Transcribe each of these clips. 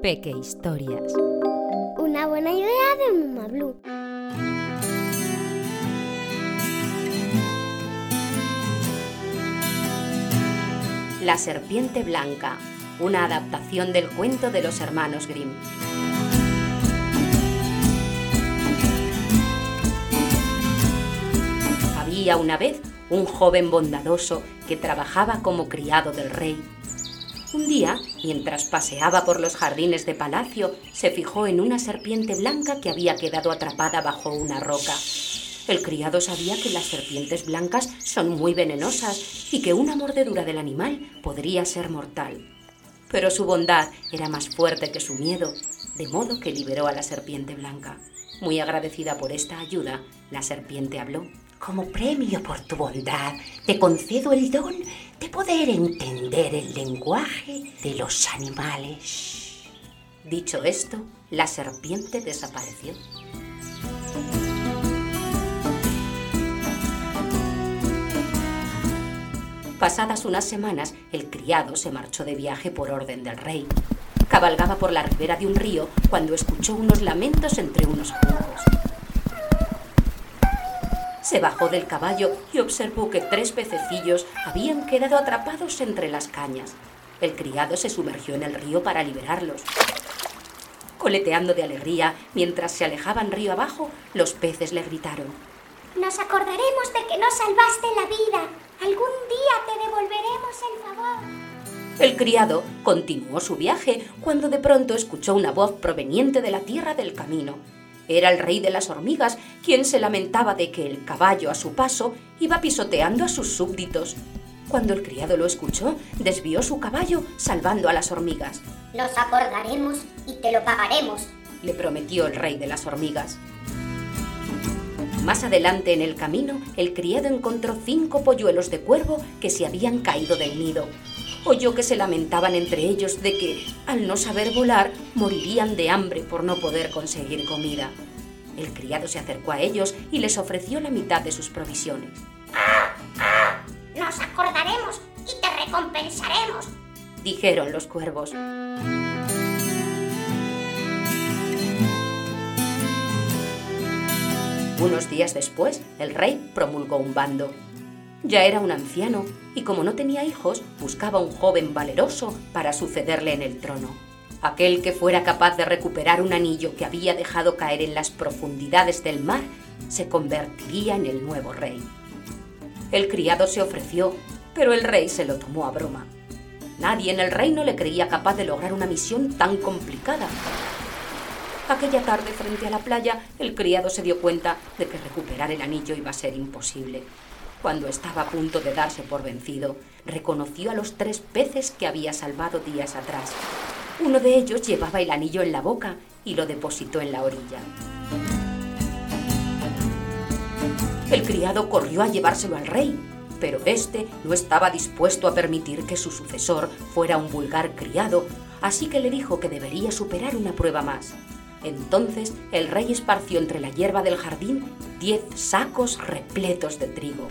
Peque Historias. Una buena idea de Muma Blue. La serpiente blanca, una adaptación del cuento de los hermanos Grimm. Había una vez un joven bondadoso que trabajaba como criado del rey. Un día, mientras paseaba por los jardines de palacio, se fijó en una serpiente blanca que había quedado atrapada bajo una roca. El criado sabía que las serpientes blancas son muy venenosas y que una mordedura del animal podría ser mortal. Pero su bondad era más fuerte que su miedo, de modo que liberó a la serpiente blanca. Muy agradecida por esta ayuda, la serpiente habló. Como premio por tu bondad, te concedo el don de poder entender el lenguaje de los animales. Dicho esto, la serpiente desapareció. Pasadas unas semanas, el criado se marchó de viaje por orden del rey. Cabalgaba por la ribera de un río cuando escuchó unos lamentos entre unos juncos. Se bajó del caballo y observó que tres pececillos habían quedado atrapados entre las cañas. El criado se sumergió en el río para liberarlos. Coleteando de alegría, mientras se alejaban río abajo, los peces le gritaron. Nos acordaremos de que nos salvaste la vida. Algún día te devolveremos el favor. El criado continuó su viaje cuando de pronto escuchó una voz proveniente de la tierra del camino. Era el rey de las hormigas quien se lamentaba de que el caballo a su paso iba pisoteando a sus súbditos. Cuando el criado lo escuchó, desvió su caballo salvando a las hormigas. Nos acordaremos y te lo pagaremos, le prometió el rey de las hormigas. Más adelante en el camino, el criado encontró cinco polluelos de cuervo que se habían caído del nido oyó que se lamentaban entre ellos de que, al no saber volar, morirían de hambre por no poder conseguir comida. El criado se acercó a ellos y les ofreció la mitad de sus provisiones. Nos acordaremos y te recompensaremos, dijeron los cuervos. Unos días después, el rey promulgó un bando. Ya era un anciano y como no tenía hijos, buscaba un joven valeroso para sucederle en el trono. Aquel que fuera capaz de recuperar un anillo que había dejado caer en las profundidades del mar se convertiría en el nuevo rey. El criado se ofreció, pero el rey se lo tomó a broma. Nadie en el reino le creía capaz de lograr una misión tan complicada. Aquella tarde frente a la playa, el criado se dio cuenta de que recuperar el anillo iba a ser imposible. Cuando estaba a punto de darse por vencido, reconoció a los tres peces que había salvado días atrás. Uno de ellos llevaba el anillo en la boca y lo depositó en la orilla. El criado corrió a llevárselo al rey, pero éste no estaba dispuesto a permitir que su sucesor fuera un vulgar criado, así que le dijo que debería superar una prueba más. Entonces el rey esparció entre la hierba del jardín diez sacos repletos de trigo.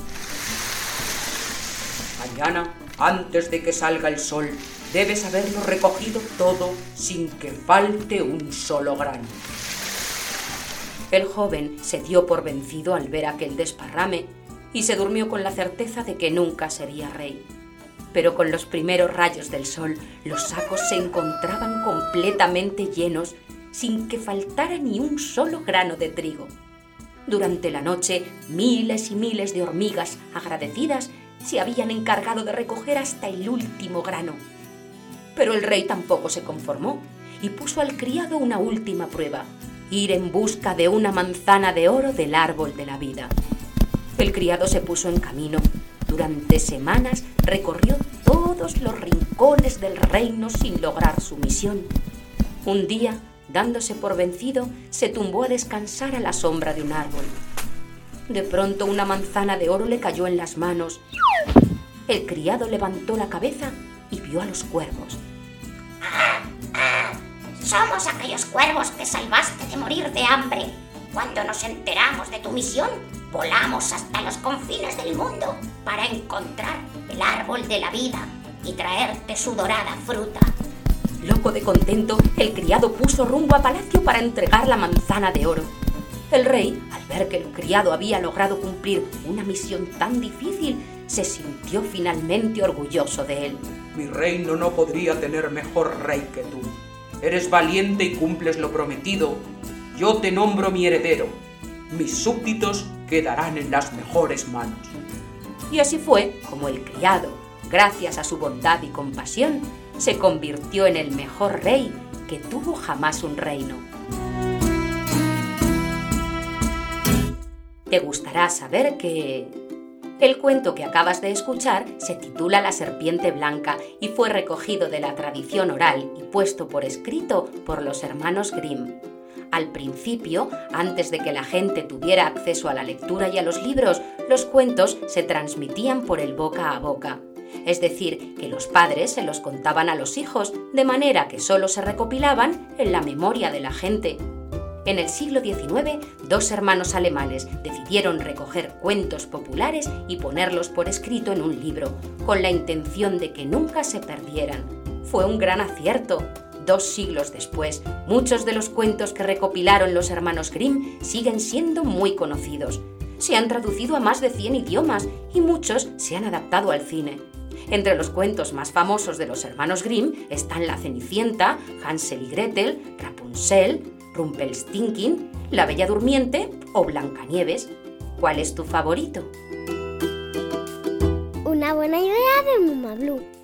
Mañana, antes de que salga el sol, debes haberlo recogido todo sin que falte un solo grano. El joven se dio por vencido al ver aquel desparrame y se durmió con la certeza de que nunca sería rey. Pero con los primeros rayos del sol, los sacos se encontraban completamente llenos sin que faltara ni un solo grano de trigo. Durante la noche, miles y miles de hormigas agradecidas se habían encargado de recoger hasta el último grano. Pero el rey tampoco se conformó y puso al criado una última prueba, ir en busca de una manzana de oro del árbol de la vida. El criado se puso en camino. Durante semanas recorrió todos los rincones del reino sin lograr su misión. Un día dándose por vencido, se tumbó a descansar a la sombra de un árbol. De pronto una manzana de oro le cayó en las manos. El criado levantó la cabeza y vio a los cuervos. Somos aquellos cuervos que salvaste de morir de hambre. Cuando nos enteramos de tu misión, volamos hasta los confines del mundo para encontrar el árbol de la vida. y traerte su dorada fruta. Loco de contento, el criado puso rumbo a palacio para entregar la manzana de oro. El rey, al ver que el criado había logrado cumplir una misión tan difícil, se sintió finalmente orgulloso de él. Mi reino no podría tener mejor rey que tú. Eres valiente y cumples lo prometido. Yo te nombro mi heredero. Mis súbditos quedarán en las mejores manos. Y así fue como el criado, gracias a su bondad y compasión, se convirtió en el mejor rey que tuvo jamás un reino. Te gustará saber que... El cuento que acabas de escuchar se titula La serpiente blanca y fue recogido de la tradición oral y puesto por escrito por los hermanos Grimm. Al principio, antes de que la gente tuviera acceso a la lectura y a los libros, los cuentos se transmitían por el boca a boca. Es decir, que los padres se los contaban a los hijos, de manera que solo se recopilaban en la memoria de la gente. En el siglo XIX, dos hermanos alemanes decidieron recoger cuentos populares y ponerlos por escrito en un libro, con la intención de que nunca se perdieran. Fue un gran acierto. Dos siglos después, muchos de los cuentos que recopilaron los hermanos Grimm siguen siendo muy conocidos. Se han traducido a más de 100 idiomas y muchos se han adaptado al cine. Entre los cuentos más famosos de los hermanos Grimm están La Cenicienta, Hansel y Gretel, Rapunzel, Rumpelstiltskin, La Bella Durmiente o Blancanieves. ¿Cuál es tu favorito? Una buena idea de Muma Blue.